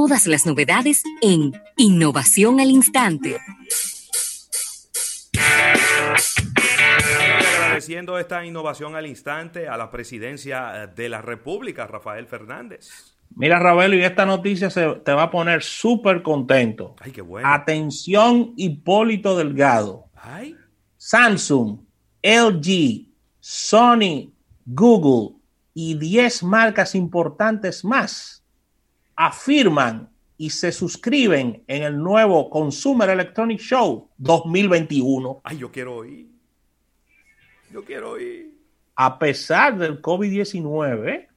todas las novedades en Innovación al Instante. Agradeciendo esta innovación al instante a la presidencia de la República, Rafael Fernández. Mira, Ravelo, y esta noticia se te va a poner súper contento. Ay, qué bueno. Atención, Hipólito Delgado. Ay. Samsung, LG, Sony, Google y 10 marcas importantes más afirman y se suscriben en el nuevo Consumer Electronic Show 2021. Ay, yo quiero ir. Yo quiero ir. A pesar del COVID-19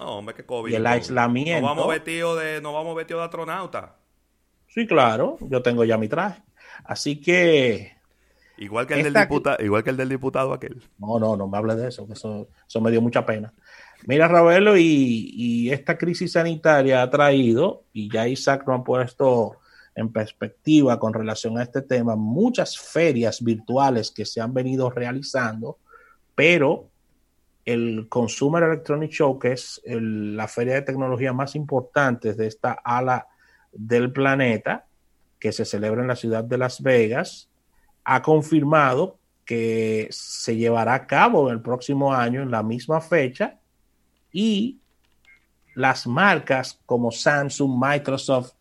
No, hombre, que COVID. y el aislamiento. Nos vamos vestidos de, nos vamos vestidos de astronauta. Sí, claro, yo tengo ya mi traje. Así que, Igual que el del diputado, igual que el del diputado aquel. no, no, no me hable de eso, que eso, eso me dio mucha pena. Mira, Ravelo, y, y esta crisis sanitaria ha traído, y ya Isaac lo ha puesto en perspectiva con relación a este tema, muchas ferias virtuales que se han venido realizando, pero el Consumer Electronic Show, que es la feria de tecnología más importante de esta ala del planeta, que se celebra en la ciudad de Las Vegas, ha confirmado que se llevará a cabo el próximo año en la misma fecha y las marcas como Samsung, Microsoft,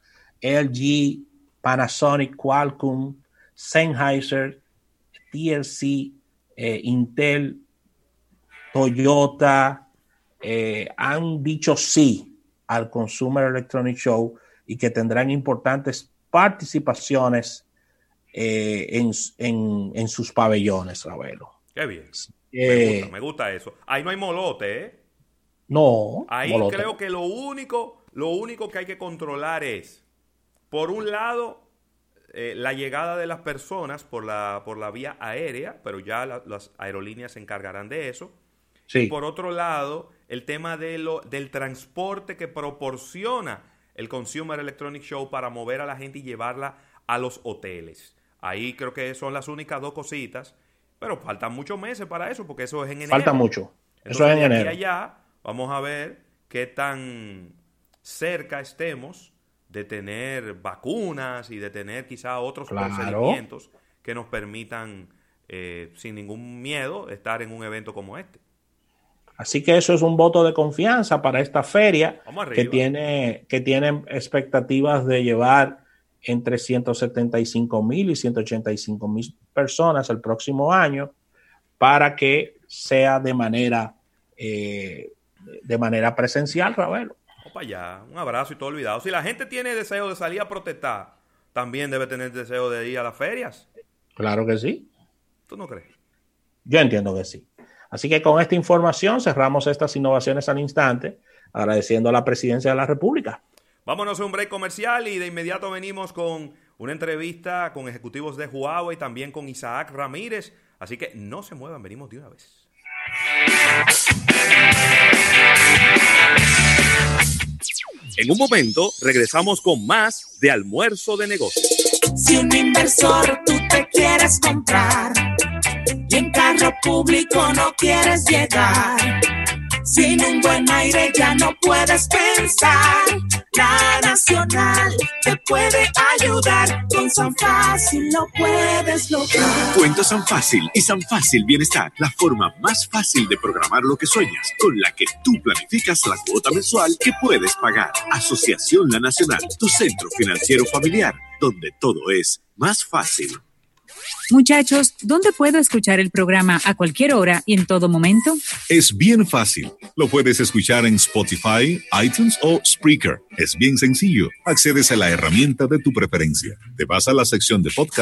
LG, Panasonic, Qualcomm, Sennheiser, TLC, eh, Intel, Toyota, eh, han dicho sí al Consumer Electronic Show y que tendrán importantes participaciones eh, en, en- en sus pabellones, Ravelo. Qué bien. Me gusta, me gusta eso. Ahí no hay molote, ¿eh? No, Ahí creo que lo único, lo único que hay que controlar es, por un lado, eh, la llegada de las personas por la, por la vía aérea, pero ya la- las aerolíneas se encargarán de eso. Sí. Y por otro lado, el tema de lo, del transporte que proporciona el Consumer Electronic Show para mover a la gente y llevarla a los hoteles. Ahí creo que son las únicas dos cositas, pero faltan muchos meses para eso, porque eso es en enero. Falta mucho. Eso es en enero. allá, vamos a ver qué tan cerca estemos de tener vacunas y de tener quizá otros Claro. procedimientos que nos permitan, eh, sin ningún miedo, estar en un evento como este. Así que eso es un voto de confianza para esta feria que tiene, que tiene expectativas de llevar entre 175 mil y 185 mil personas el próximo año para que sea de manera eh, de manera presencial, Ravelo. Para allá, un abrazo y todo olvidado. Si la gente tiene deseo de salir a protestar, también debe tener deseo de ir a las ferias. Claro que sí. ¿Tú no crees? Yo entiendo que sí. Así que con esta información cerramos estas innovaciones al instante, agradeciendo a la presidencia de la República. Vámonos a un break comercial y de inmediato venimos con una entrevista con ejecutivos de Huawei, también con Isaac Ramírez. Así que no se muevan, venimos de una vez. En un momento regresamos con más de almuerzo de negocios. Si un inversor tú te quieres comprar y en carro público no quieres llegar, sin un buen aire ya no puedes pensar. La Nacional te puede ayudar, con San Fácil lo puedes lograr. Cuenta San Fácil y San Fácil Bienestar, la forma más fácil de programar lo que sueñas, con la que tú planificas la cuota mensual que puedes pagar. Asociación La Nacional, tu centro financiero familiar, donde todo es más fácil. Muchachos, ¿dónde puedo escuchar el programa a cualquier hora y en todo momento? Es bien fácil. Lo puedes escuchar en Spotify, iTunes o Spreaker. Es bien sencillo. Accedes a la herramienta de tu preferencia. Te vas a la sección de podcast